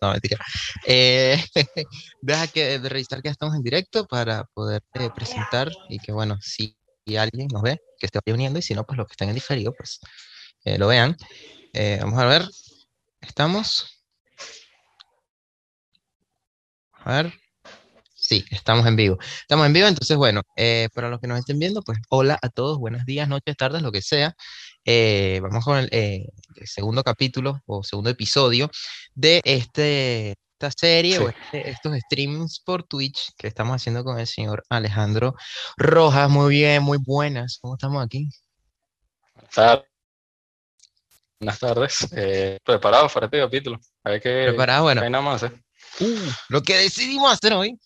No, mentira. Eh, deja que de revisar que estamos en directo para poder eh, presentar y que, bueno, si alguien nos ve, que esté uniendo y si no, pues los que estén en diferido, pues eh, lo vean. Eh, vamos a ver. ¿Estamos? A ver. Sí, estamos en vivo. Estamos en vivo, entonces, bueno, eh, para los que nos estén viendo, pues hola a todos, buenos días, noches, tardes, lo que sea. Eh, vamos con el, eh, el segundo capítulo o segundo episodio de este, esta serie Sí. o este- estos streams por Twitch que estamos haciendo con el señor Alejandro Rojas. Muy bien, muy buenas. ¿Cómo estamos aquí? Buenas tardes. Buenas tardes. Eh, preparado para este capítulo. A ver qué Preparado, bueno. vaina vamos a hacer. Uh, lo que decidimos hacer hoy,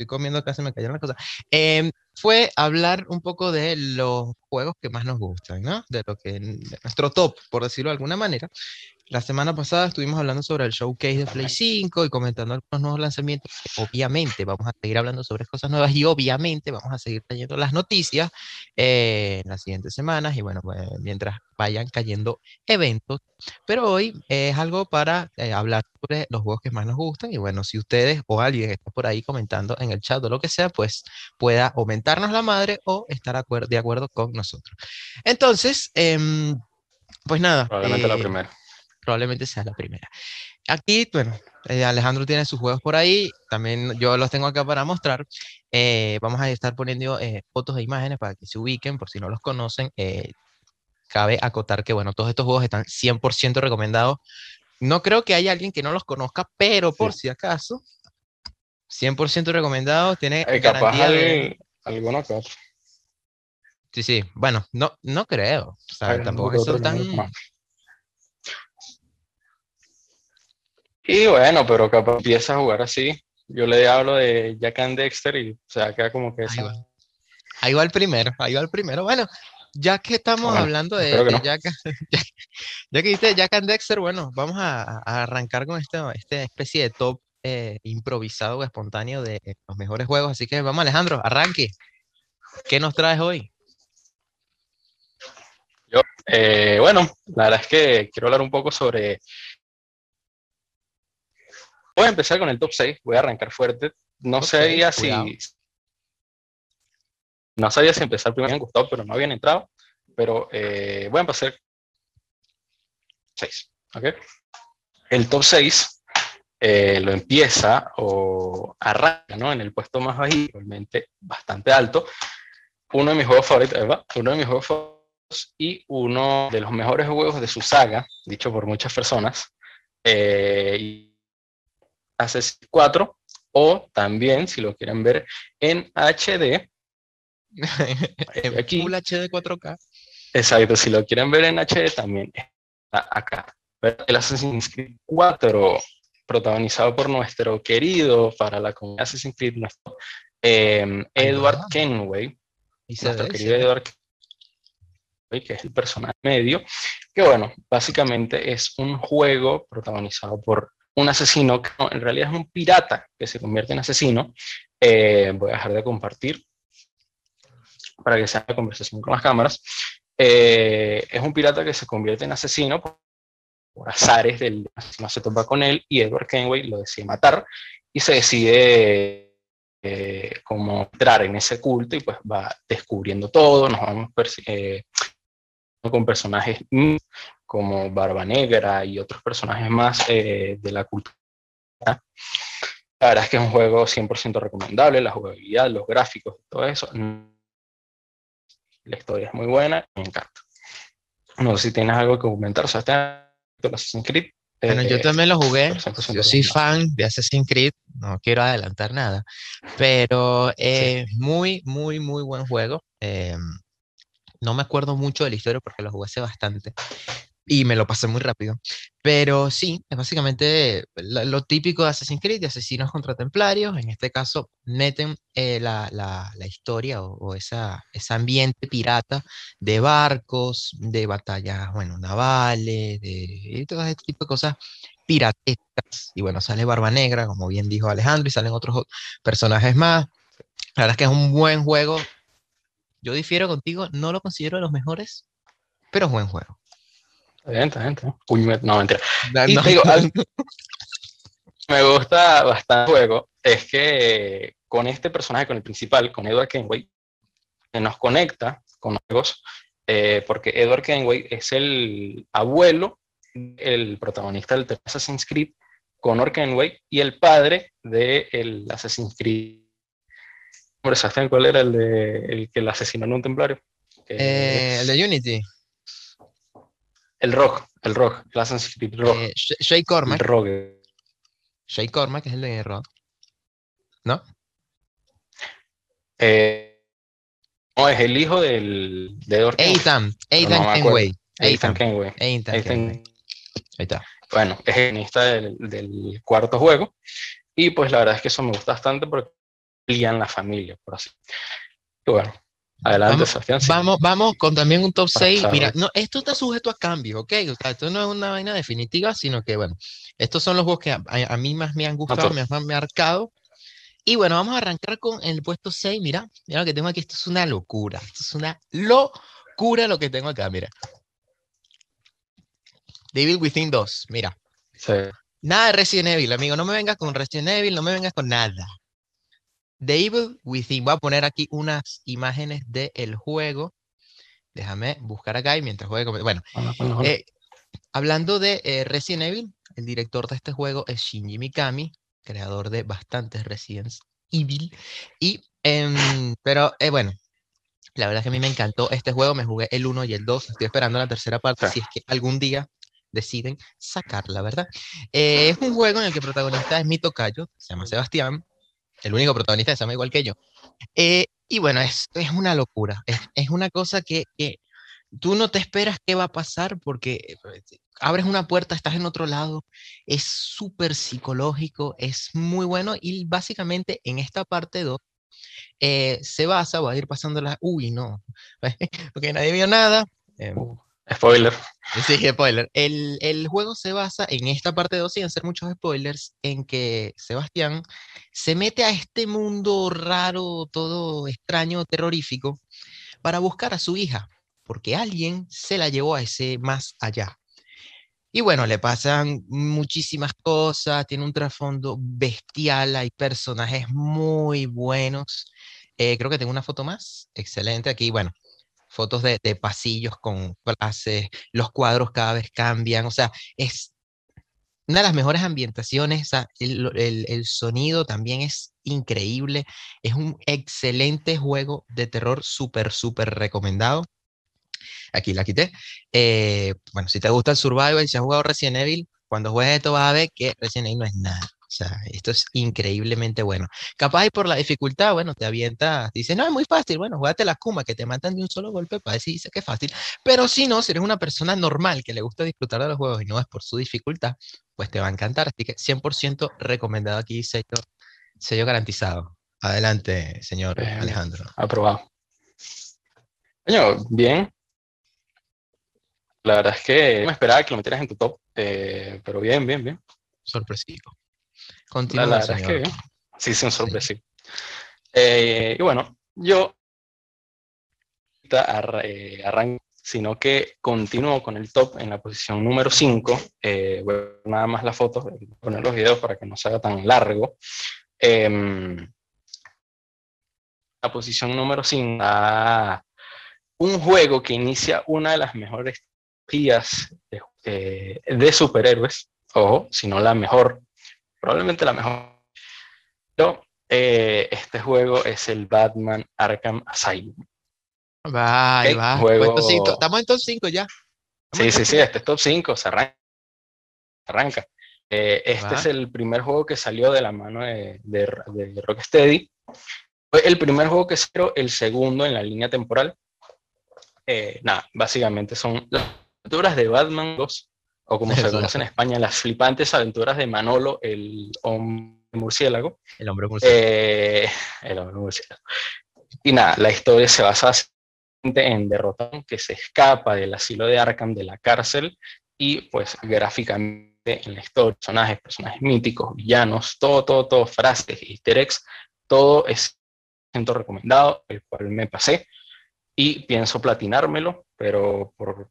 estoy comiendo se me cayeron las cosas, em, fue hablar un poco de los juegos que más nos gustan, ¿no? De lo que, de nuestro top, por decirlo de alguna manera. La semana pasada estuvimos hablando sobre el showcase de Play 5 y comentando algunos nuevos lanzamientos. Obviamente vamos a seguir hablando sobre cosas nuevas y obviamente vamos a seguir trayendo las noticias eh, en las siguientes semanas y bueno, pues, mientras vayan cayendo eventos. Pero hoy es algo para eh, hablar sobre los juegos que más nos gustan y bueno, si ustedes o alguien está por ahí comentando en el chat o lo que sea, pues pueda aumentarnos la madre o estar acuer- de acuerdo con nosotros. Entonces, em, pues nada. Probablemente la eh, primera. Probablemente sea la primera. Aquí, bueno, eh, Alejandro tiene sus juegos por ahí, también yo los tengo acá para mostrar. Eh, vamos a estar poniendo eh, fotos e imágenes para que se ubiquen, por si no los conocen. Eh, cabe acotar que, bueno, todos estos juegos están 100% recomendados. No creo que haya alguien que no los conozca, pero por si acaso, 100% recomendados, tiene Eh, capaz garantía de... al- alguno que otro. Sí, sí, bueno, no, no creo. O sea, tampoco que es que otro son no, tan... más. Y bueno, pero capaz empieza a jugar así. Yo le hablo de Jack and Dexter y o sea, queda como que Ahí esa- va. Ahí va el primero, ahí va el primero. Bueno, ya que estamos Bueno, hablando de, no. Jack, ya, ya que viste Jack and Dexter, bueno, vamos a, a arrancar con esta, esta especie de top eh, improvisado o espontáneo de los mejores juegos. Así que vamos, Alejandro, arranque. ¿Qué nos traes hoy? Eh, bueno, la verdad es que quiero hablar un poco sobre. Voy a empezar con el top 6, voy a arrancar fuerte. No sabía cuidado. si. No sabía si empezar primero, me habían gustado, pero no habían entrado. Pero eh, voy a empezar 6. ¿ok? El top 6 eh, lo empieza o arranca ¿no? en el puesto más bajito, realmente bastante alto. Uno de mis juegos favoritos, uno de mis juegos favoritos y uno de los mejores juegos de su saga, dicho por muchas personas, eh, y Assassin's 4, o también, si lo quieren ver en HD, En aquí. Full HD 4K. exacto, si lo quieren ver en HD también está acá. El Assassin's Creed 4, protagonizado por nuestro querido para la comunidad Assassin's Creed, nuestro, eh, Ahí Edward. Kenway, Y nuestro ve, querido. Edward Kenway, que es el personaje medio, que bueno, básicamente es un juego protagonizado por un asesino que en realidad es un pirata que se convierte en asesino. Eh, voy a dejar de compartir para que sea la conversación con las cámaras. Eh, es un pirata que se convierte en asesino por, azares del asesino se topa con él y Edward Kenway lo decide matar y se decide eh, como entrar en ese culto y pues va descubriendo todo, nos vamos con personajes como Barba Negra y otros personajes más eh, de la cultura. La verdad es que es un juego 100% recomendable, la jugabilidad, los gráficos, todo eso. La historia es muy buena, me encanta. No sé si tienes algo que comentar, sea, este Assassin's Creed. Bueno, yo eh, también lo jugué. 100% Yo soy fan de Assassin's Creed, no quiero adelantar nada, pero eh, muy, muy, muy buen juego. eh, no me acuerdo mucho de la historia porque lo jugué hace bastante y me lo pasé muy rápido, pero sí, es básicamente lo, típico de Assassin's Creed, de asesinos contra templarios. En este caso, meten eh, la, la- historia o, o esa, ese ambiente pirata de barcos, de batallas, bueno, navales, de y todo este tipo de cosas piratescas. Y bueno, sale Barba Negra, como bien dijo Alejandro, y salen otros personajes más. La verdad es que es un buen juego. Yo difiero contigo, no lo considero de los mejores, pero es buen juego. Gente, gente. no, mentira. y digo, me gusta bastante el juego es que con este personaje, con el principal, con Edward Kenway, que nos conecta con juegos, eh, porque Edward Kenway es el abuelo, el protagonista del Assassin's Creed, Connor Kenway, y el padre del Assassin's Creed. ¿Sabes cuál era el, de, el que le asesinó en un templario? Eh, el de Unity. El Rock, el Rock, el Assassin's Creed Rock. Eh, Shay Cormac. El Rock. Shay Cormac, que es el de Rock. ¿No? Eh, no, es el hijo del, de Ethan, Ethan Kenway. Ethan Kenway. Ethan Kenway. Ahí está. Bueno, es el guionista del, del, cuarto juego. Y pues la verdad es que eso me gusta bastante porque lían la familia, por así. Y bueno, Adelante, vamos, Vamos, vamos con también un top 6. Mira, no, esto está sujeto a cambio, ¿ok? O sea, esto no es una vaina definitiva, sino que, bueno, estos son los juegos que a, mí más me han gustado, me han marcado. Y bueno, vamos a arrancar con el puesto 6. Mira, mira lo que tengo aquí. Esto es una locura. Esto es una locura lo que tengo acá, mira. Devil Within 2, mira. Sí. Nada de Resident Evil, amigo. No me vengas con Resident Evil, no me vengas con nada. The Evil Within. Voy a poner aquí unas imágenes del juego. Déjame buscar acá y mientras juego. Bueno, eh, hablando de eh, Resident Evil, el director de este juego es Shinji Mikami, creador de bastantes Resident Evil. Y, em, pero eh, bueno, la verdad es que a mí me encantó este juego. Me jugué el 1 y el 2. Estoy esperando la tercera parte. Si es que algún día deciden sacarla, ¿verdad? es un juego en el que el protagonista es mi tocayo, se llama Sebastián el único protagonista se llama igual que yo. Eh, y bueno, es, es una locura, es, es una cosa que, que, tú no te esperas qué va a pasar porque eh, abres una puerta, estás en otro lado, es súper psicológico, es muy bueno y básicamente en esta parte 2 eh, se basa, va a ir pasando la, uy, no, porque nadie vio nada. Em. Spoiler. Sí, spoiler. El, el, juego se basa en esta parte 2, sin hacer muchos spoilers, en que Sebastián se mete a este mundo raro, todo extraño, terrorífico, para buscar a su hija, porque alguien se la llevó a ese más allá. Y bueno, le pasan muchísimas cosas, tiene un trasfondo bestial, hay personajes muy buenos. Eh, creo que tengo una foto más. Excelente. Aquí, bueno, fotos de, pasillos con clases, los cuadros cada vez cambian, o sea, es una de las mejores ambientaciones, el, sonido también es increíble, es un excelente juego de terror, súper, súper recomendado. Aquí la quité. Eh, bueno, si te gusta el Survival, si has jugado Resident Evil, cuando juegues esto vas a ver que Resident Evil no es nada. O sea, esto es increíblemente bueno. Capaz y por la dificultad, bueno, te avientas, dices, no, es muy fácil, bueno, jugate la Kuma, que te matan de un solo golpe para decir dice que es fácil. Pero si no, si eres una persona normal que le gusta disfrutar de los juegos y no es por su dificultad, pues te va a encantar. Así que 100% recomendado aquí, sello, sello garantizado. Adelante, señor Alejandro. Aprobado. Coño, bien. La verdad es que me esperaba que lo metieras en tu top, eh, pero bien, bien, bien. Sorpresivo. Continúa, la, verdad es que sí, sí, un sorpresivo. Eh, y bueno, yo eh, arranco, sino que continúo con el top en la posición número 5. Eh, nada más la foto, poner los videos para que no se haga tan largo. Em, la posición número 5 un juego que inicia una de las mejores días de, de superhéroes, ojo, si no la mejor probablemente la mejor. Pero eh, este juego es el Batman Arkham Asylum. Va, va. Juego... Estamos en top 5 ya. sí, sí, sí, este es top 5, se arranca. arranca. Eh, este es el primer juego que salió de la mano de, de, Rocksteady. Fue el primer juego que salió, el segundo en la línea temporal. Eh, nada, básicamente son las aventuras de Batman 2 o como se conoce en España, las flipantes aventuras de Manolo, el hombre murciélago. El hombre murciélago. Eh, el hombre murciélago. Y nada, la historia se basa en Derrotón, que se escapa del asilo de Arkham, de la cárcel, y pues gráficamente en la historia, personajes, personajes míticos, villanos, todo, todo, todo, frases, easter eggs, todo es recomendado, el cual me pasé, y pienso platinármelo, pero por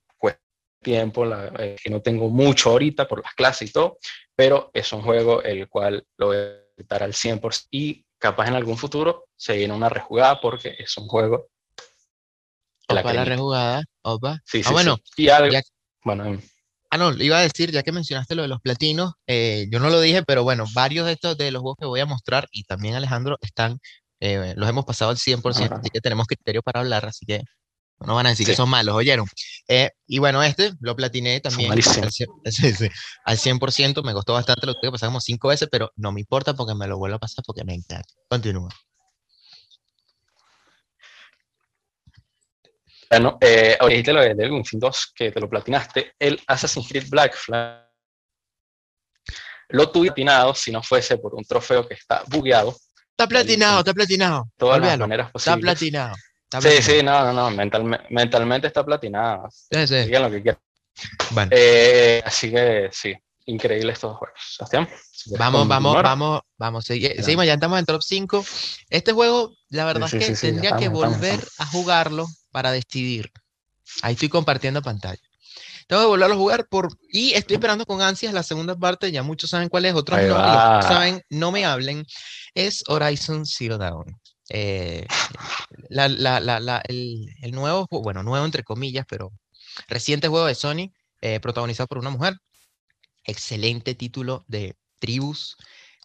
tiempo, la, eh, que no tengo mucho ahorita por las clases y todo, pero es un juego el cual lo voy a estar al 100% y capaz en algún futuro se viene una rejugada porque es un juego. Opa, la, rejugada, opa. Sí, ah, sí, bueno, sí. Y algo, bueno, em, Ah, no, iba a decir, ya que mencionaste lo de los platinos, eh, yo no lo dije, pero bueno, varios de estos de los juegos que voy a mostrar y también Alejandro están, eh, los hemos pasado al 100%, así que tenemos criterio para hablar, así que no van a decir que son malos, ¿oyeron? Eh, y bueno, este lo platiné también al, 100%, al 100%, me costó bastante, lo tuve que pasar como cinco veces, pero no me importa porque me lo vuelvo a pasar porque me encanta. Continúa. Bueno, eh, dijiste lo de Devil 2, que te lo platinaste. El Assassin's Creed Black Flag lo tuve platinado si no fuese por un trofeo que está bugueado. Está platinado, está platinado. Todas las maneras posibles. Está platinado. Sí, sí, no, no, no. mentalmente está platinado. Sí, sí. Digan lo que quieran. Bueno. Eh, así que sí, increíble estos juegos. Sebastián. Vamos, vamos, vamos, vamos. Seguimos, ya estamos en top 5. Este juego, la verdad es que tendría que volver a jugarlo para decidir. Ahí estoy compartiendo pantalla. Tengo que volverlo a jugar por, y estoy esperando con ansias la segunda parte. Ya muchos saben cuál es, otros no, saben, no me hablen. Es Horizon Zero Dawn. Eh, el, nuevo, bueno, nuevo entre comillas, pero reciente juego de Sony, eh, protagonizado por una mujer. Excelente título de tribus,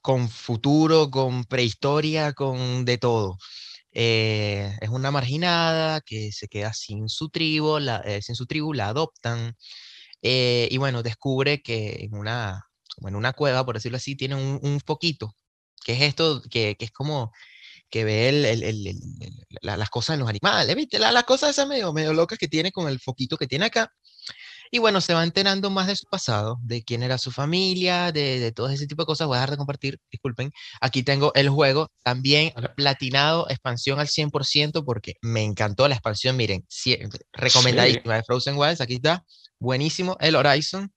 con futuro, con prehistoria, con de todo. Eh, es una marginada que se queda sin su tribu, la, sin su tribu, la adoptan y bueno, descubre que en una, en una cueva, por decirlo así, tiene un, un foquito, que es esto, que, que es como que ve el, el, el, las cosas en los animales, ¿viste? las cosas esas medio, medio locas que tiene con el foquito que tiene acá. Y bueno, se va enterando más de su pasado, de quién era su familia, de, de todo ese tipo de cosas. Voy a dejar de compartir, disculpen. Aquí tengo el juego, también platinado, expansión al 100%, porque me encantó la expansión. Miren, recomendadísima de Frozen Wilds, aquí está, buenísimo. El Horizon,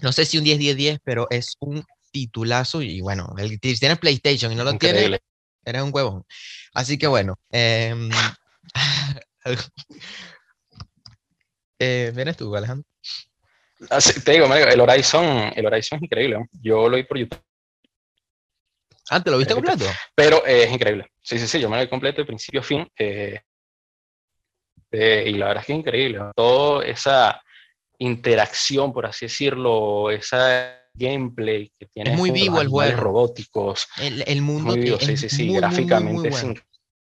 no sé si un 10-10-10, pero es un titulazo. Y bueno, el, si tienes PlayStation y no lo tienes, eres un huevón. Así que bueno. Eh, Eh, ¿Vienes tú, Alejandro? Ah, te digo, el Horizon, el Horizon es increíble. Yo lo vi por YouTube. Ah, ¿te lo viste completo? Pero eh, es increíble. Sí, sí, sí, yo me lo vi completo de principio a fin. Eh, y la verdad es que es increíble. Toda esa interacción, por así decirlo, esa gameplay que tiene. Es muy vivo el juego. robóticos. El, el mundo. Muy vivo, sí, sí, sí. gráficamente, es,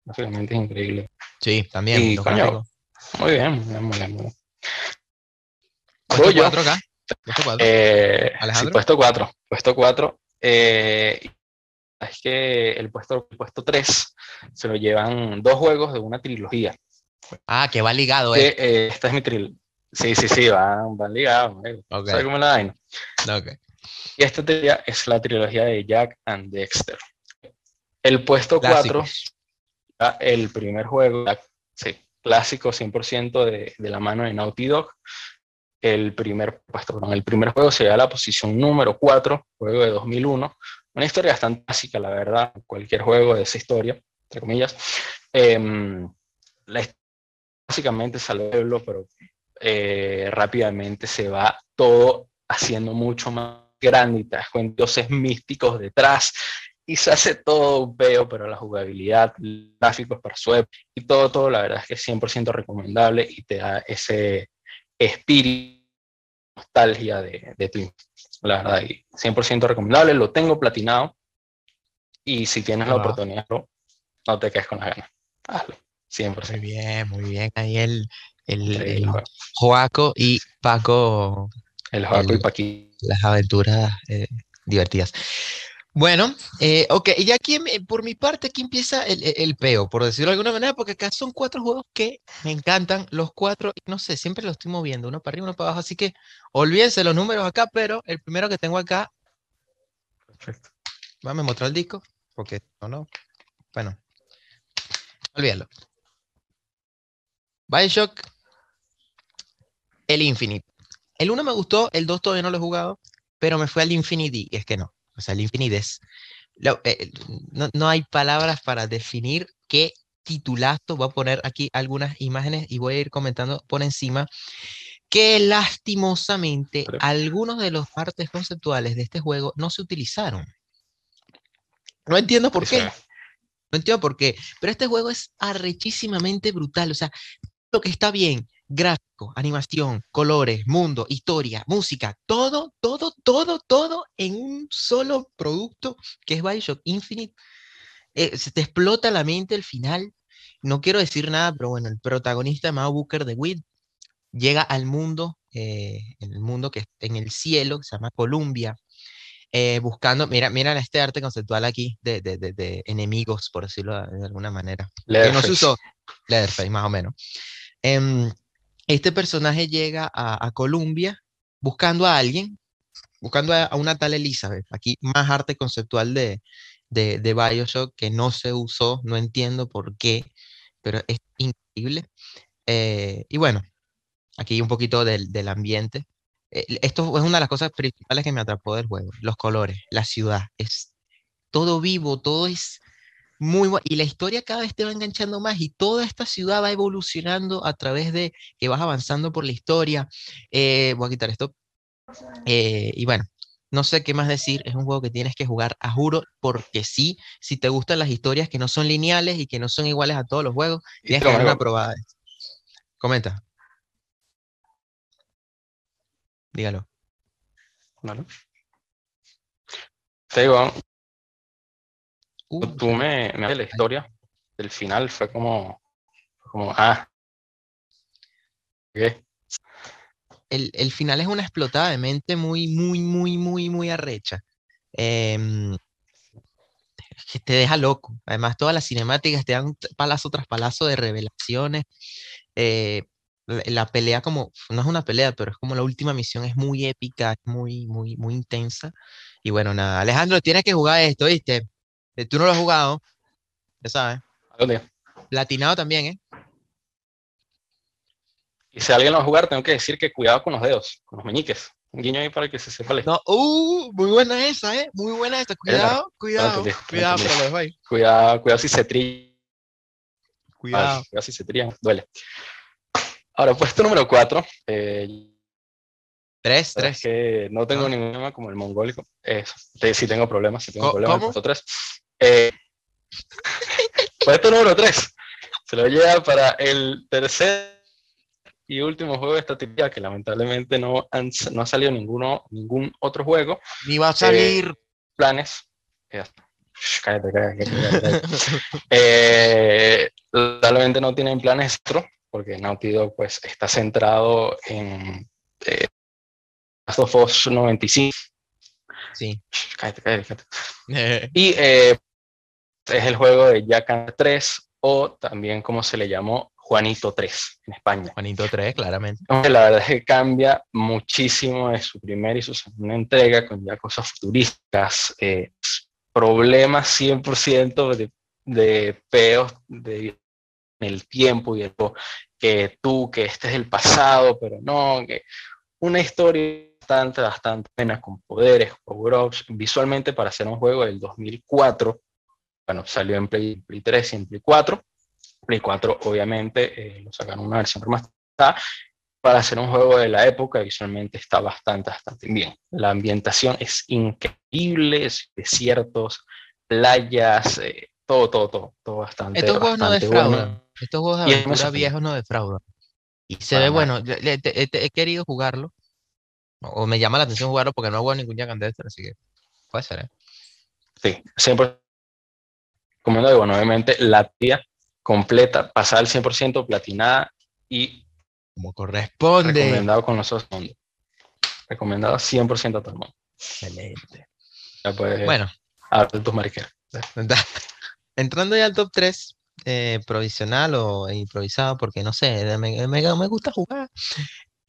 gráficamente es increíble. Sí, también. Y, muy bien, muy bien, muy bien. Muy bien. Puesto 4 acá. Puesto 4. Eh, sí, puesto 4. Puesto 4. Eh, es que el puesto, el puesto 3 se lo llevan dos juegos de una trilogía. Ah, que va ligado, ¿eh? eh esta es mi trilogía. Sí, sí, sí, van, van ligados. Okay. ¿Sabes cómo la vaina? Okay. Y esta trilogía es la trilogía de Jack and Dexter. El puesto 4, el primer juego, sí, clásico 100% de, de la mano de Naughty Dog, el primer puesto. el primer juego se a la posición número 4, juego de 2001. Una historia bastante básica, la verdad, cualquier juego de esa historia, entre comillas. Eh, la básicamente es al pueblo, pero eh, rápidamente se va todo haciendo mucho más grande y te das dioses místicos detrás y se hace todo un peo, pero la jugabilidad, gráficos para su y todo, todo, la verdad es que es 100% recomendable y te da ese, espíritu, nostalgia de, de Twin. La verdad, 100% recomendable, lo tengo platinado. Y si tienes la oportunidad, no te quedes con las ganas. Hazlo, 100%. Muy bien, muy bien. Ahí el, el, Joaco y Paco. El Joaco y Paquí. Las aventuras eh, divertidas. Bueno, eh, ok, y aquí por mi parte aquí empieza el, peo, por decirlo de alguna manera, porque acá son cuatro juegos que me encantan, los cuatro, no sé, siempre los estoy moviendo, uno para arriba, uno para abajo, así que olvídense los números acá, pero el primero que tengo acá, perfecto. Vamos a mostrar el disco, porque no, no, bueno, olvídalo. Bioshock, el Infinite. El uno me gustó, el dos todavía no lo he jugado, pero me fue al Infinity, y es que no o sea, el infinites. Eh, no, no, hay palabras para definir qué titulazo. Voy a poner aquí algunas imágenes y voy a ir comentando por encima. que lastimosamente algunos de los partes conceptuales de este juego no se utilizaron. No entiendo por qué. No entiendo por qué. Pero este juego es arrechísimamente brutal. O sea, lo que está bien, gráfico, animación, colores, mundo, historia, música, todo, todo, todo, todo en un solo producto que es Bioshock Infinite. Eh, se te explota la mente al final. No quiero decir nada, pero bueno, el protagonista, Mao Booker de Wind, llega al mundo, eh, en el mundo que en el cielo, que se llama Columbia, eh, buscando, mira, mira este arte conceptual aquí de, de, de, enemigos, por decirlo de alguna manera. Que no se usó, Leatherface, más o menos. Este personaje llega a, a, Columbia buscando a alguien, buscando a, una tal Elizabeth. Aquí más arte conceptual de, de, de Bioshock que no se usó, no entiendo por qué, pero es increíble. Eh, y bueno, aquí un poquito del, del ambiente. Eh, esto es una de las cosas principales que me atrapó del juego, los colores, la ciudad, es todo vivo, todo es muy y la historia cada vez te va enganchando más y toda esta ciudad va evolucionando a través de que vas avanzando por la historia. Eh, voy a quitar esto. Eh, y bueno, no sé qué más decir, es un juego que tienes que jugar a juro, porque sí, si te gustan las historias que no son lineales y que no son iguales a todos los juegos, tienes que dar una probada. Comenta. Dígalo. Vale. Te digo, uh, tú me, me la historia el final, fue como, como ah, ¿qué? El, el, final es una explotada de mente muy, muy, muy, muy, muy arrecha. Eh, que te deja loco. Además, todas las cinemáticas te dan palazo tras palazo de revelaciones. Eh, la pelea como, no es una pelea, pero es como la última misión es muy épica, muy, muy, muy intensa. Y bueno, nada, Alejandro, tienes que jugar esto, ¿viste? Eh, tú no lo has jugado, ya sabes. dónde? Platinado también, ¿eh? Y si alguien lo va a jugar, tengo que decir que cuidado con los dedos, con los meñiques. Un guiño ahí para que se sepa. No, uh, muy buena esa, ¿eh? Muy buena esa. Cuidado, cuidado, cuidado, cuidado, cuidado si se trilla. Cuidado. cuidado si se trilla, duele. Ahora, puesto número 4. Eh, tres, tres. Que no tengo ningún problema como el mongólico. Eh, sí tengo problemas, sí tengo problemas. Puesto Eh, puesto número 3. Se lo lleva para el tercer y último juego de esta tía que lamentablemente no, no ha salido ninguno, ningún otro juego. Ni va a salir. Eh, planes. cállate, cállate, cállate. eh, lamentablemente no tienen planes porque Naughty Dog pues, está centrado en eh, Last of Us 95. Sí. Cállate, cállate, y eh, es el juego de Jack 3 o también como se le llamó Juanito 3 en España. Juanito 3, claramente. La verdad es que cambia muchísimo de su primera y su segunda entrega con ya cosas futuristas, eh, problemas 100% de, de peos de el tiempo y el, que tú, que este es el pasado, pero no, que una historia bastante, bastante buena, con poderes, power-ups, visualmente para hacer un juego del 2004, bueno, salió en Play, Play 3 y en Play 4. Play 4 obviamente eh, lo sacaron una versión remasterizada para hacer un juego de la época, visualmente está bastante, bastante bien. La ambientación es increíble, desiertos, playas, eh, todo, todo, todo, todo bastante. Estos juegos bastante no defraudan. Bueno. Estos juegos de aventura viejos no defraudan. Y se ve nada. bueno. Le, te, te, he querido jugarlo. O me llama la atención jugarlo porque no hago ningún Jack and Dexter, así que puede ser, ¿eh? Sí, 100% recomendado. Bueno, obviamente la tía completa, pasada al 100%, platinada y... Como corresponde. Recomendado con los ojos Recomendado 100% a todo el mundo. Excelente. Ya puedes bueno. Hablar de tus mariqueras. Entrando ya al top 3, eh, provisional o improvisado, porque no sé, me, me, me gusta jugar.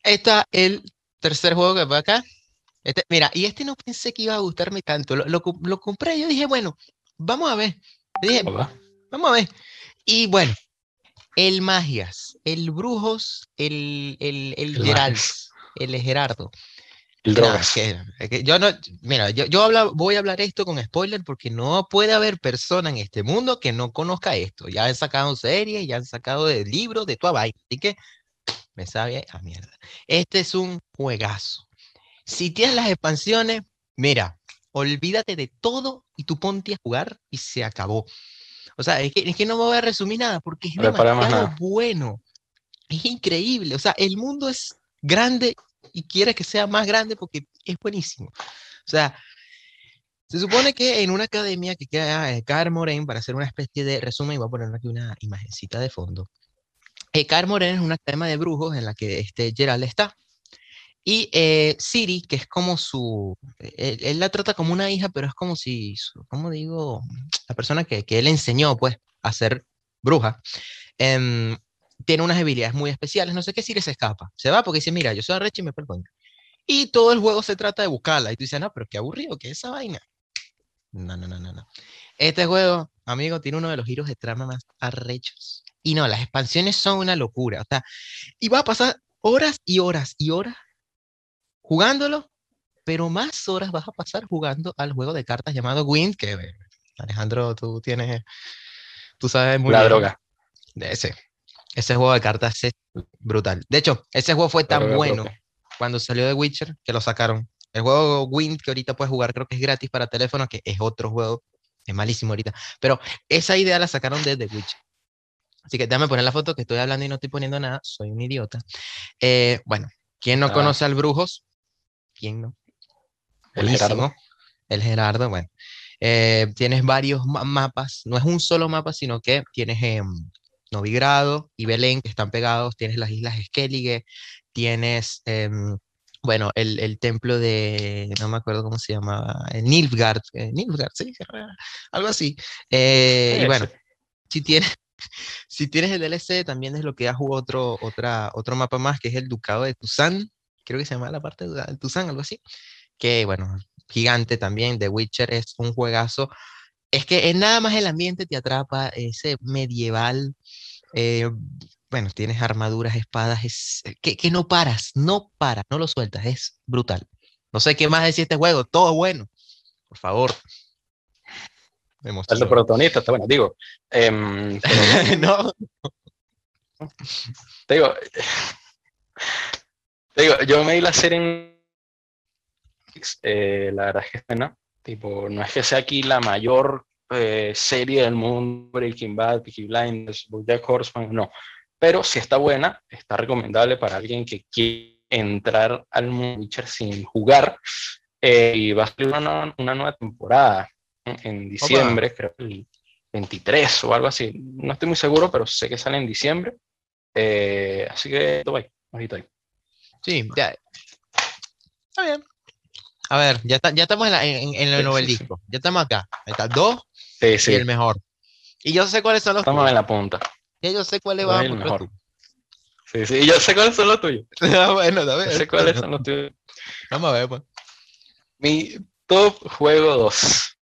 Está el tercer juego que va acá. Este, mira, y este no pensé que iba a gustarme tanto. Lo, lo, lo compré y yo dije, bueno, vamos a ver. Dije, vamos a ver. Y bueno, el Magias, el Brujos, el, el, el, el Gerald, el Gerardo yo no, mira, yo, yo voy a hablar esto con spoiler porque no puede haber persona en este mundo que no conozca esto. Ya han sacado series, ya han sacado de libros, de toda vaina. Así que me sabe a mierda. Este es un juegazo. Si tienes las expansiones, mira, olvídate de todo y tú ponte a jugar y se acabó. O sea, es que, no me voy a resumir nada porque es demasiado bueno. Es increíble. O sea, el mundo es grande y quiere que sea más grande porque es buenísimo. O sea, se supone que en una academia que queda en Car para hacer una especie de resumen, voy a poner aquí una imagencita de fondo. Car es una academia de brujos en la que este Gerald está. Y eh, Siri, que es como su, él, la trata como una hija, pero es como si, ¿cómo digo? La persona que, que él enseñó, pues, a ser bruja, em, tiene unas habilidades muy especiales. No sé qué Siri se escapa. Se va porque dice, mira, yo soy arrecho y me perdono. Y todo el juego se trata de buscarla. Y tú dices, no, pero qué aburrido, ¿qué es esa vaina? No, no, no, no, no. Este juego, amigo, tiene uno de los giros de trama más arrechos. Y no, las expansiones son una locura. O sea, y va a pasar horas y horas y horas jugándolo, pero más horas vas a pasar jugando al juego de cartas llamado Wind, que eh, Alejandro, tú tienes, tú sabes muy La droga. De ese. Ese juego de cartas es brutal. De hecho, ese juego fue tan bueno cuando salió de Witcher que lo sacaron. El juego Wind que ahorita puedes jugar, creo que es gratis para teléfono, que es otro juego, es malísimo ahorita. Pero esa idea la sacaron desde Witcher. Así que déjame poner la foto que estoy hablando y no estoy poniendo nada, soy un idiota. Eh, bueno, ¿quién no ah. conoce al Brujos? ¿Quién no? El Gerardo. El Gerardo, bueno. Eh, tienes varios mapas, no es un solo mapa, sino que tienes eh, Novigrado y Belén que están pegados, tienes las islas Skellige, tienes, em, bueno, el, el, templo de, no me acuerdo cómo se llamaba, Nilfgaard, eh, Nilfgaard, sí, algo así. y bueno, si tienes, si tienes el DLC, también es lo que jugado otro, otra, otro mapa más, que es el Ducado de Tuzán, creo que se llama la parte de Tuzán, algo así, que bueno, gigante también, The Witcher es un juegazo. Es que en nada más el ambiente te atrapa, ese medieval, eh, bueno, tienes armaduras, espadas, es, eh, que, que, no paras, no paras, no lo sueltas, es brutal. No sé qué más decir este juego, todo bueno, por favor. El protagonista está bueno, digo. Em, no. Te digo, digo, yo me di la serie en eh, la verdad es que es buena. Tipo, no es que sea aquí la mayor eh, serie del mundo, Breaking Bad, Peaky Blinders, Bojack Horseman, no. Pero si está buena, está recomendable para alguien que quiere entrar al mundo Witcher sin jugar. Eh, y va a salir una, una nueva temporada en diciembre, creo que el 23 o algo así. No estoy muy seguro, pero sé que sale en diciembre. así que, ahí, ahí. Sí, ya. Está bien. A ver, ya, ya estamos en, en, en el nuevo disco. Ya estamos acá. está, dos y el mejor. Y yo sé cuáles son los Estamos en la punta. Y yo sé cuáles van. El mejor. Sí, sí, y yo sé cuáles son los tuyos. ah, bueno, a ver. Yo sé cuáles son los tuyos. Vamos a ver, pues. Mi top juego 2.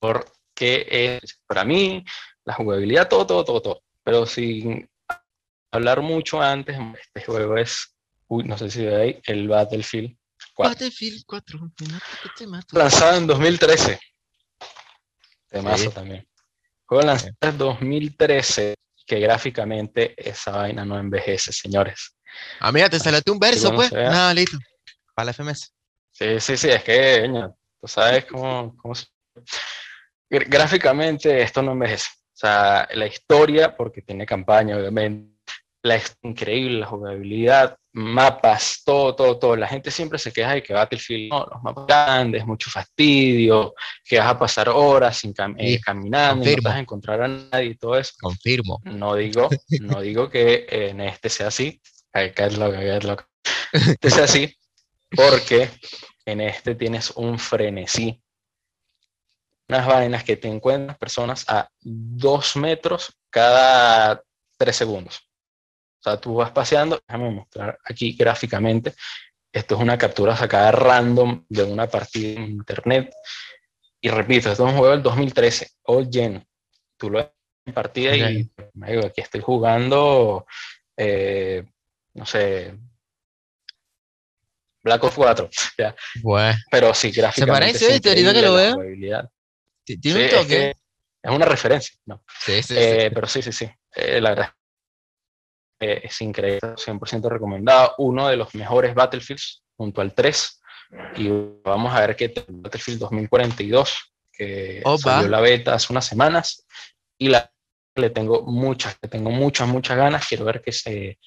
Porque es, para mí, la jugabilidad, todo, todo, todo, todo. Pero sin hablar mucho antes, este juego es, uy, no sé si veis, el Battlefield Battlefield 4. Lanzado en 2013. Temazo también. Juego lanzado en 2013, que gráficamente esa vaina no envejece, señores. Ah, mira, te salió un verso, pues. Nada, listo. Para la FMS. Sí, sí, sí, es que, tú sabes cómo, cómo Gráficamente esto no envejece. O sea, la historia, porque tiene campaña, obviamente, la increíble, la jugabilidad, mapas, todo, todo, todo. La gente siempre se queja de que Battlefield, no, los mapas grandes, mucho fastidio, que vas a pasar horas sin eh, caminando, no vas a encontrar a nadie y todo eso. Confirmo. No digo, no digo que en este sea así, que es lo que es lo que este sea así, porque en este tienes un frenesí. Unas vainas que te encuentras personas a dos metros cada tres segundos. O sea, tú vas paseando, déjame mostrar aquí gráficamente. Esto es una captura sacada random de una partida en internet. Y repito, esto es un juego del 2013, all lleno. Tú lo ves en partida y me digo, aquí estoy jugando, eh, no sé, Black Ops 4. Ya. Pero sí, gráficamente. Se parece, ahorita que lo veo. Tiene un toque. Es, una referencia, ¿no? Sí, sí, sí. Eh, pero sí, sí, sí. Eh, la verdad eh, es increíble, 100% recomendado, uno de los mejores Battlefields junto al 3. Y vamos a ver qué Battlefield 2042, que salió la beta hace unas semanas, y la le tengo muchas, le tengo muchas, muchas ganas. Quiero ver qué se,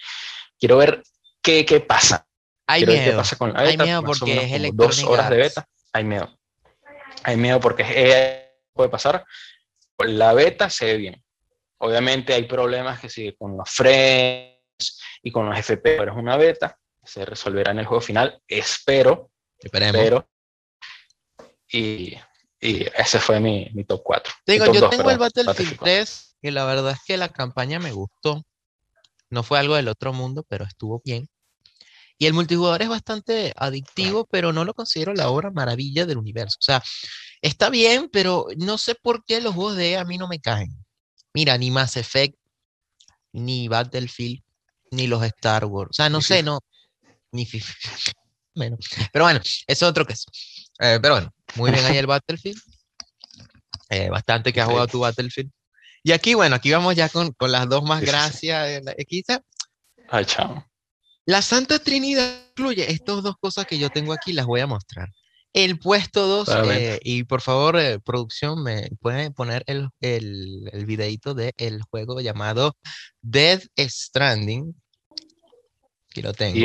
quiero ver qué, qué pasa. Hay quiero miedo. Ver qué pasa con la beta. Hay miedo porque es como dos horas de beta. Hay miedo. Hay miedo porque es, puede pasar. La beta se ve bien. Obviamente hay problemas que sigue con los frames y con los FP, pero es una beta. Se resolverá en el juego final. Espero. Esperemos. Y, y ese fue mi, mi top 4. Digo, top yo 2, tengo perdón, el Battlefield Battlefield 3 y la verdad es que la campaña me gustó. No fue algo del otro mundo, pero estuvo bien. Y el multijugador es bastante adictivo, pero no lo considero la obra maravilla del universo. O sea, está bien, pero no sé por qué los juegos de EA a mí no me caen. Mira, ni Mass Effect, ni Battlefield, ni los Star Wars. O sea, no Ni sé, FIFA. no. Ni FIFA. Bueno, pero bueno, eso es otro caso. Eh, pero bueno, muy bien ahí el Battlefield. Eh, bastante que has jugado tu Battlefield. Y aquí, bueno, aquí vamos ya con, con las dos más gracias. aquí está. Ay, chao. La Santa Trinidad incluye estas dos cosas que yo tengo aquí, las voy a mostrar. El puesto 2, Claramente. y por favor, eh, producción, me pueden poner el, el, el videito del juego llamado Dead Stranding. Aquí lo tengo.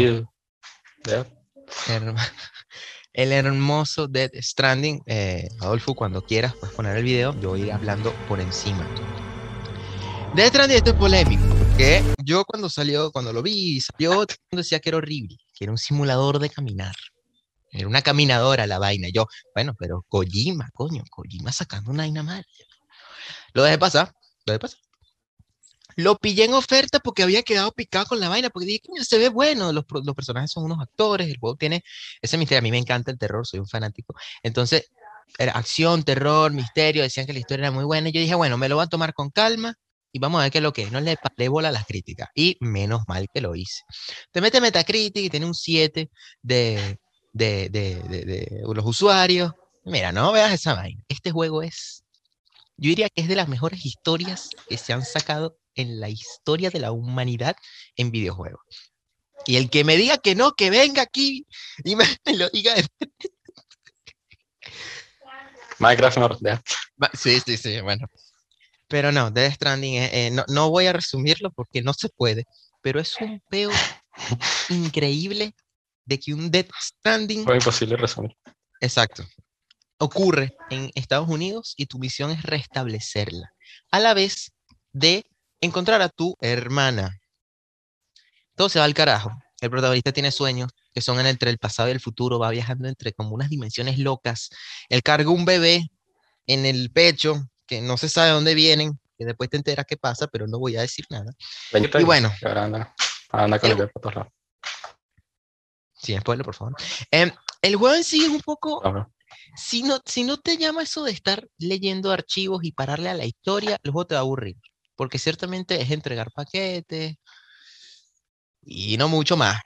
Herma- El hermoso Dead Stranding. Eh, Adolfo, cuando quieras, puedes poner el video. Yo voy a ir hablando por encima. Dead Stranding, esto es polémico. Que yo cuando salió, cuando lo vi, salió, el decía que era horrible, que era un simulador de caminar. Era una caminadora la vaina. Yo, bueno, pero Kojima, coño, Kojima sacando una vaina mal. Lo dejé pasar, lo dejé pasar. Lo pillé en oferta porque había quedado picado con la vaina, porque dije, coño, se ve bueno, los, los personajes son unos actores, el juego tiene ese misterio, a mí me encanta el terror, soy un fanático. Entonces, era acción, terror, misterio, decían que la historia era muy buena, y yo dije, bueno, me lo voy a tomar con calma y vamos a ver qué es lo que es. No le paré bola a las críticas, y menos mal que lo hice. Te mete Metacritic y tiene un 7 de, de, de, de- de los usuarios. Mira, no veas esa vaina. Este juego es, yo diría que es de las mejores historias que se han sacado en la historia de la humanidad en videojuegos. Y el que me diga que no, que venga aquí y me, lo diga. Minecraft no, Sí, sí, sí, bueno. Pero no, Death Stranding, eh, eh, no, no voy a resumirlo porque no se puede, pero es un peo increíble de que un Death Stranding Fue imposible resumir. Exacto. Ocurre en Estados Unidos y tu misión es restablecerla. A la vez de encontrar a tu hermana. Todo se va al carajo. El protagonista tiene sueños que son en entre el pasado y el futuro, va viajando entre como unas dimensiones locas. Él carga un bebé en el pecho que no se sabe de dónde vienen, que después te enteras qué pasa, pero no voy a decir nada. Y bueno. Ahora anda, anda con El- el dedo por todos lados. Sin spoiler, por favor. Em, el juego en sí es un poco no. si no, si no te llama eso de estar leyendo archivos y pararle a la historia, el juego te va a aburrir. Porque ciertamente es entregar paquetes y no mucho más.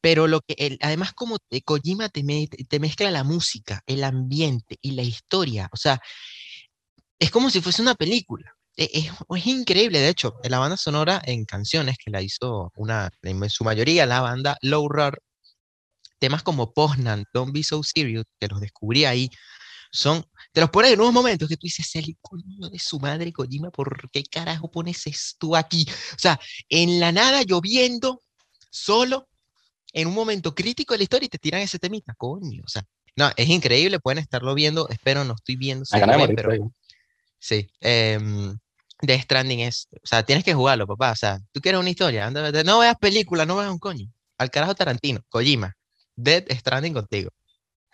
Pero lo que, el- además como te- Kojima te, me- te mezcla la música, el ambiente y la historia, o sea, es como si fuese una película. E- Es, es increíble, de hecho, la banda sonora en canciones que la hizo una, en su mayoría la banda Low Roar, temas como Poznan, Don't Be So Serious, que los descubrí ahí, son, te los pones en unos momentos que tú dices, el coño de su madre, Kojima, ¿por qué carajo pones esto aquí? O sea, en la nada, lloviendo, solo, en un momento crítico de la historia y te tiran ese temita, coño, o sea, no, es increíble, pueden estarlo viendo, espero no estoy viendo, de pero ahí. sí, em, Death Stranding es, o sea, tienes que jugarlo, papá, o sea, tú quieres una historia, anda, no veas película, no veas un coño, al carajo Tarantino, Kojima, Death Stranding contigo,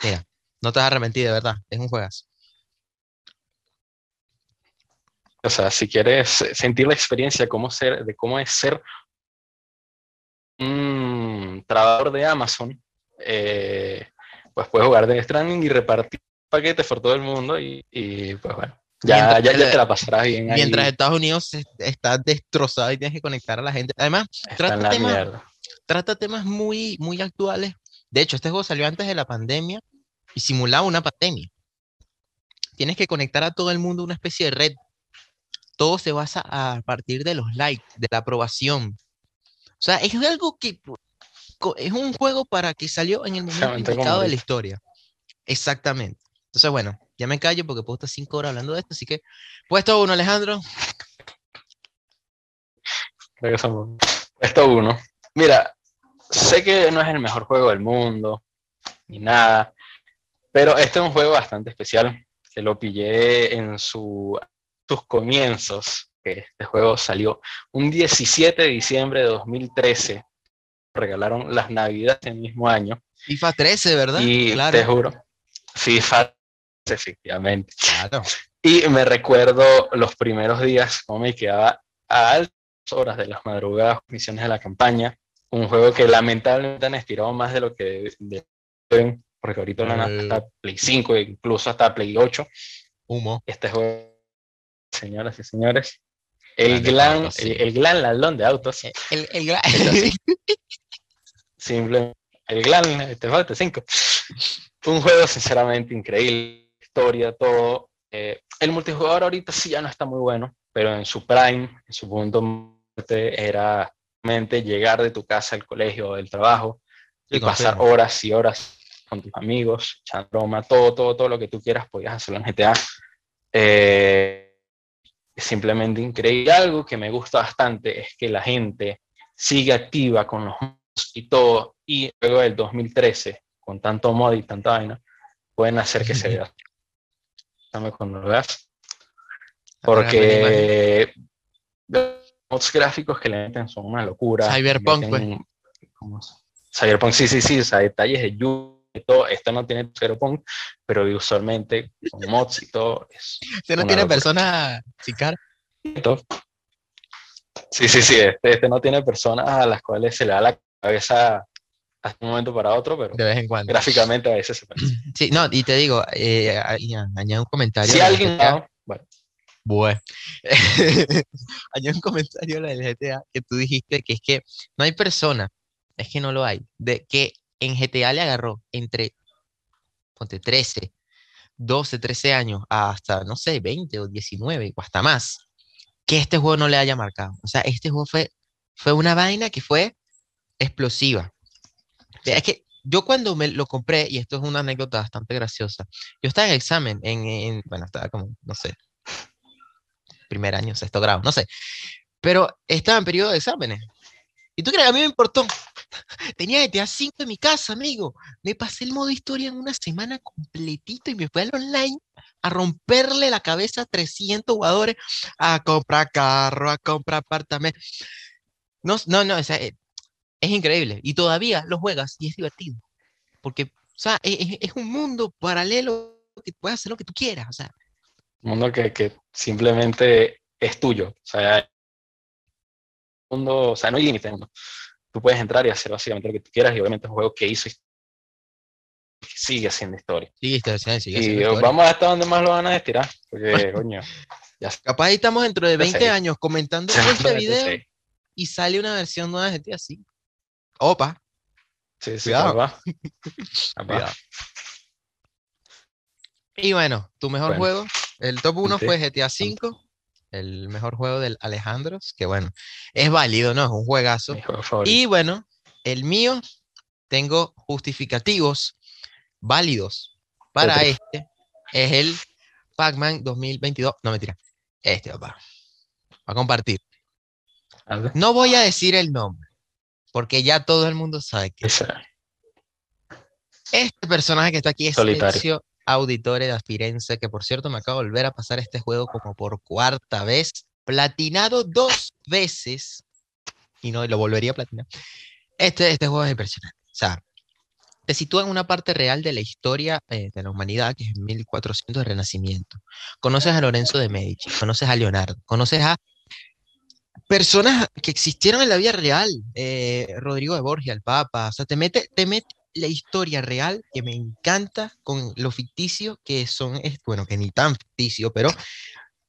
mira, no te vas a arrepentir, de verdad, es un juegazo. O sea, si quieres sentir la experiencia cómo ser, de cómo es ser un trabajador de Amazon, eh, pues puedes jugar de Stranding y repartir paquetes por todo el mundo y, y, pues bueno, ya, Mientras- ya, ya te la pasarás bien ahí. Mientras Estados Unidos es- está destrozado y tienes que conectar a la gente. Además, trata temas, trata temas muy, muy actuales. De hecho, este juego salió antes de la pandemia y simulaba una pandemia. Tienes que conectar a todo el mundo a una especie de red. Todo se basa a partir de los likes, de la aprobación. O sea, es algo que es un juego para que salió en el momento indicado de la historia. Exactamente. Entonces, bueno, ya me callo porque puedo estar cinco horas hablando de esto, así que puesto uno, Alejandro. Puesto uno. Mira, sé que no es el mejor juego del mundo, ni nada, pero este es un juego bastante especial, que lo pillé en su, sus comienzos, que este juego salió un 17 de diciembre de 2013, regalaron las navidades el mismo año. FIFA 13, ¿verdad? Y te juro, FIFA efectivamente. Claro. Y me recuerdo los primeros días, como me quedaba a altas horas de las madrugadas, misiones de la campaña, un juego que lamentablemente han estirado más de lo que deben, porque ahorita van hasta Play 5 e incluso hasta Play 8. Humo. Este juego, señoras y señores, el gran, el, gran ladrón de autos. El, el gran. Simplemente, el gran, te falta 5. Un juego sinceramente increíble, historia, todo. Eh, el multijugador ahorita sí ya no está muy bueno, pero en su prime, en su punto era llegar de tu casa al colegio o del trabajo y pasar horas y horas con tus amigos, echar broma, todo, todo, todo lo que tú quieras podías hacerlo en GTA. Eh, simplemente increíble. Algo que me gusta bastante es que la gente sigue activa con los mods y todo, y luego del 2013, con tanto mod y tanta vaina, pueden hacer que se vea. Dame cuando lo veas. Porque mods gráficos que le meten son una locura. Cyberpunk, pues. Cyberpunk, sí, sí, sí, o sea, detalles de Yu y todo. Esto no tiene Cyberpunk, pero usualmente con mods y todo. Es ¿Usted no tiene personas chicar? Sí, sí, sí, este, este, no tiene personas a las cuales se le da la cabeza hasta un momento para otro, pero de vez en cuando. gráficamente a veces se parece. Sí, no, y te digo, eh, añado un comentario. Si alguien, bueno, bueno. Hay un comentario la del GTA que tú dijiste que es que no hay persona, es que no lo hay, de que en GTA le agarró entre, ponte 13, 12, 13 años hasta, no sé, 20 o 19 o hasta más, que este juego no le haya marcado. O sea, este juego fue, fue una vaina que fue explosiva. Es que yo cuando me lo compré, y esto es una anécdota bastante graciosa, yo estaba en examen, en, en bueno, estaba como, no sé, primer año, sexto grado, no sé. Pero estaba en periodo de exámenes. ¿Y tú crees que a mí me importó? Tenía GTA 5 en mi casa, amigo. Me pasé el modo historia en una semana completito y me fui al online a romperle la cabeza a 300 jugadores a comprar carro, a comprar apartamento. No, no, no, es, es increíble. Y todavía lo juegas y es divertido. Porque, o sea, es, es un mundo paralelo que puedes hacer lo que tú quieras. O sea, mundo que, que, simplemente es tuyo. O sea, mundo, o sea, no hay límite. Tú puedes entrar y hacer básicamente lo que tú quieras y obviamente es un juego que hizo que sigue haciendo historia. Sigue, sigue, sigue y vamos hasta donde más lo van a estirar, porque, coño, ya Capaz ahí estamos dentro de 20 años comentando este video y sale una versión nueva de GTA 5. Opa. Sí, sí, Cuidado. Y bueno, tu mejor juego. El top 1 fue GTA V, el mejor juego del Alejandro, que bueno, es válido, ¿no? Es un juegazo. Y bueno, el mío, tengo justificativos válidos para este. Es el Pac-Man 2022. No, mentira. Este, papá. Va a compartir. No voy a decir el nombre, porque ya todo el mundo sabe que este personaje que está aquí es Solitario. Auditore de Aspirense, que por cierto me acabo de volver a pasar este juego como por cuarta vez, platinado dos veces, y no lo volvería a platinar. Este, este juego es impresionante. O sea, te sitúa en una parte real de la historia eh, de la humanidad, que es en 1400 de Renacimiento. Conoces a Lorenzo de Medici, conoces a Leonardo, conoces a personas que existieron en la vida real, eh, Rodrigo de Borgia, el Papa, o sea, te mete, te mete la historia real que me encanta con lo ficticio que son, bueno, que ni tan ficticio, pero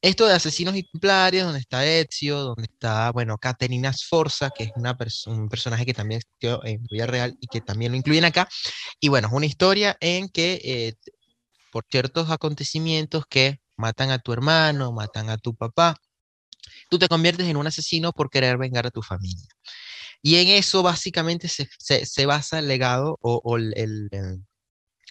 esto de asesinos y templarios, donde está Ezio, donde está, bueno, Caterina Sforza, que es una un personaje que también existió en vida real y que también lo incluyen acá. Y bueno, es una historia en que eh, por ciertos acontecimientos que matan a tu hermano, matan a tu papá, tú te conviertes en un asesino por querer vengar a tu familia. Y en eso básicamente se, se, basa el legado o, el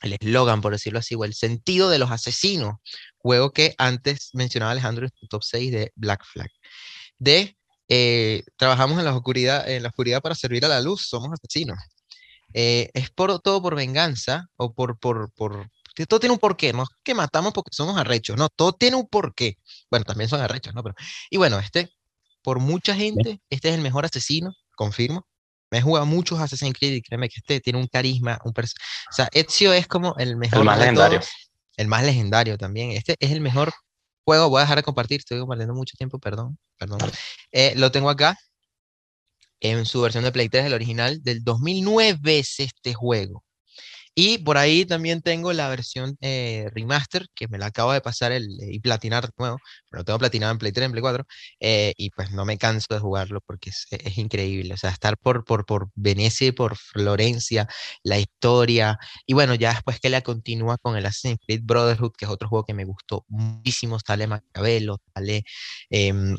eslogan, por decirlo así, o el sentido de los asesinos, juego que antes mencionaba Alejandro en su top 6 de Black Flag. De eh, trabajamos en la, oscuridad, en la oscuridad para servir a la luz, somos asesinos. Eh, es por, todo por venganza o por, por, por, todo tiene un porqué, no es que matamos porque somos arrechos, no, todo tiene un porqué. Bueno, también son arrechos, ¿no? Pero, y bueno, este, por mucha gente, este es el mejor asesino, confirmo. Me he jugado muchos Assassin's Creed y créeme que este tiene un carisma, un o sea, Ezio es como el mejor. El más legendario. el más legendario también. Este es el mejor juego, voy a dejar de compartir, estoy compartiendo mucho tiempo, perdón, perdón. Eh, lo tengo acá en su versión de Play 3, el original, del 2009 es este juego. Y por ahí también tengo la versión eh, remaster, que me la acabo de pasar el, eh, y platinar de nuevo, lo tengo platinado en Play 3, en Play 4, eh, y pues no me canso de jugarlo porque es, es, increíble. O sea, estar por, por, por Venecia y por Florencia, la historia, y bueno, ya después que la continúa con el Assassin's Creed Brotherhood, que es otro juego que me gustó muchísimo, sale Maquiavelo, sale em,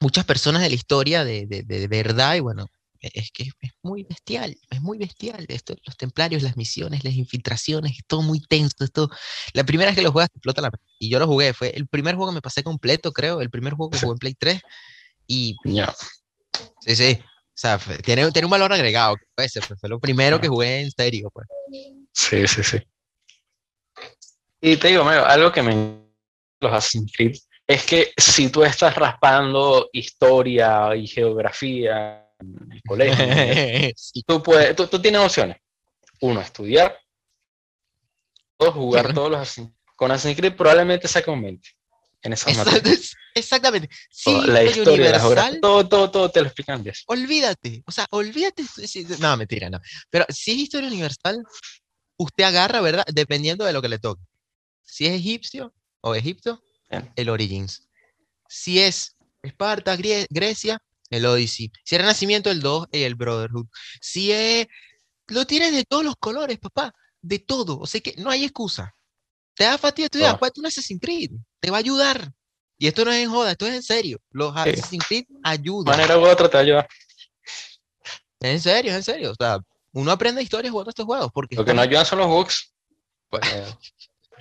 muchas personas de la historia de, de, de verdad, y bueno, es que es muy bestial, es muy bestial. Esto, los templarios, las misiones, las infiltraciones, es todo muy tenso. Esto, la primera vez que lo juegas te explota la Y yo lo jugué, fue el primer juego que me pasé completo, creo, el primer juego que jugué en Play 3. Y. ya Sí, sí. O sea, tiene, tiene un valor agregado. Pues, fue lo primero que jugué en serio. Pues. Sí, sí, sí. Y te digo, algo que me. Los Assassin's Creed es que si tú estás raspando historia y geografía el colegio. tú, puedes, tú, tienes opciones. Uno, estudiar. Dos, jugar todos los Con Assassin's Creed probablemente saque un 20 en esa Exactamente. la historia, la todo, todo, todo te lo explican. Olvídate. O sea, olvídate. No, mentira, no. Pero si es historia universal, usted agarra, ¿verdad? Dependiendo de lo que le toque. Si es egipcio o Egipto, el Origins. Si es Esparta, Grecia, el Odyssey. Si es Renacimiento, el 2, el Brotherhood. Si es... Lo tienes de todos los colores, papá. De todo. O sea que no hay excusa. Te da fastidio estudiar, oh. tú no Assassin's Creed. Te va a ayudar. Y esto no es en joda, esto es en serio. Los Assassin's Creed ayudan. De manera u otra te ayuda. En serio, en serio. O sea, uno aprende historias jugando estos juegos. Porque Lo que no ayudan son los bugs.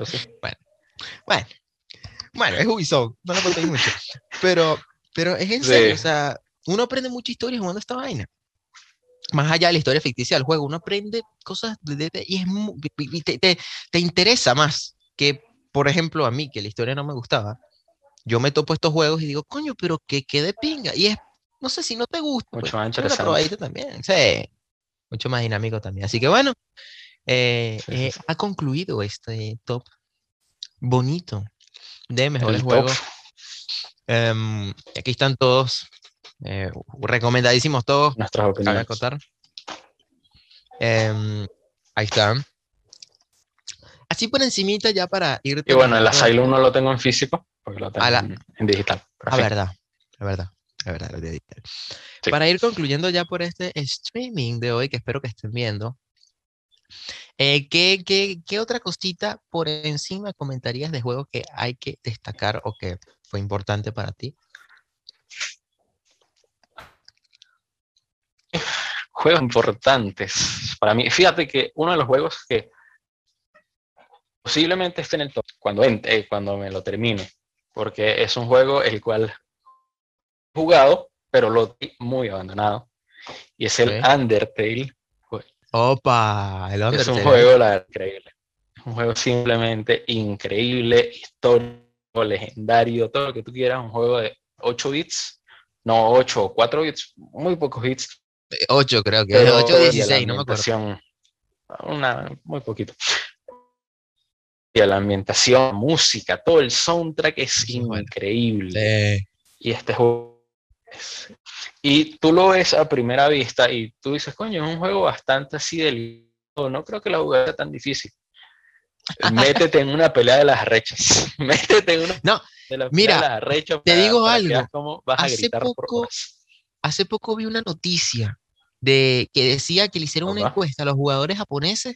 Bueno, bueno, bueno, bueno, es Ubisoft, no lo contéis mucho. Pero, pero es en serio, o sea, uno aprende mucha historia jugando esta vaina. Más allá de la historia ficticia del juego, uno aprende cosas de, y, es, te, te, interesa más que, por ejemplo, a mí, que la historia no me gustaba. Yo me topo estos juegos y digo, coño, pero que quede pinga. Y es, no sé si no te gusta. Mucho pues, más interesante. también. Sí, mucho más dinámico también. Así que bueno, eh, eh, ha concluido este top bonito de mejores juegos. Em, aquí están todos eh, recomendadísimos todos. Nuestras opiniones. Eh, ahí está. Así por encimita ya para ir... Y bueno, el Asylum no lo tengo en físico, porque lo tengo en, digital. La verdad, la verdad, la verdad, lo digital. Para ir concluyendo ya por este streaming de hoy, que espero que estén viendo, eh, ¿qué, qué, qué, otra cosita por encima comentarías de juego que hay que destacar o que fue importante para ti? Juegos importantes para mí. Fíjate que uno de los juegos que posiblemente esté en el top cuando, eh, cuando me lo termine, porque es un juego el cual he jugado, pero lo he muy abandonado, y es el Undertale. Opa, el Undertale. Es un juego increíble. un juego simplemente increíble, histórico, legendario, todo lo que tú quieras, un juego de 8 bits, no 8 o 4 bits, muy pocos bits, 8 creo que, 8 16, no me acuerdo. Una, muy poquito. Y la ambientación, música, todo el soundtrack es increíble. Y este juego Y tú lo ves a primera vista y tú dices, coño, es un juego bastante así delicado. No creo que la jugada sea tan difícil. Métete en una pelea de las rechas. Métete en una no, mira, te digo algo. Vas hace a gritar poco, Hace poco vi una noticia de, que decía que le hicieron una encuesta a los jugadores japoneses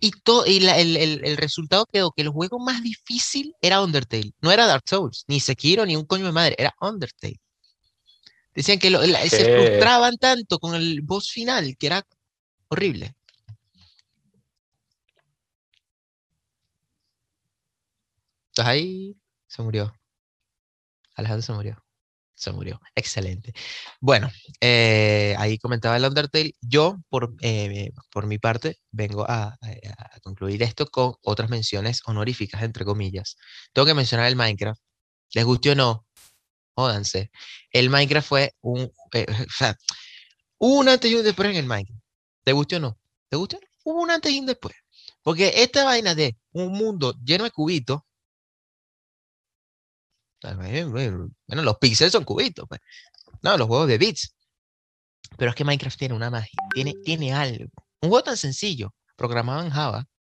y, todo, y el, el, el, resultado quedó que el juego más difícil era Undertale. No era Dark Souls, ni Sekiro, ni un coño de madre, era Undertale. Decían que se frustraban tanto con el boss final que era horrible. Entonces ahí se murió. Alejandro se murió. Se murió. Excelente. Bueno, eh, ahí comentaba el Undertale. Yo, por, eh, por mi parte, vengo a, concluir esto con otras menciones honoríficas, entre comillas. Tengo que mencionar el Minecraft. Les guste o no, jódanse. El Minecraft fue un... Eh, o sea, un antes y un después en el Minecraft. ¿Te guste o no? ¿Te guste? Hubo un antes y un después. Porque esta vaina de un mundo lleno de cubitos bueno, los píxeles son cubitos, pues. No, los juegos de bits. Pero es que Minecraft tiene una magia, tiene, tiene algo. Un juego tan sencillo, programado en Java,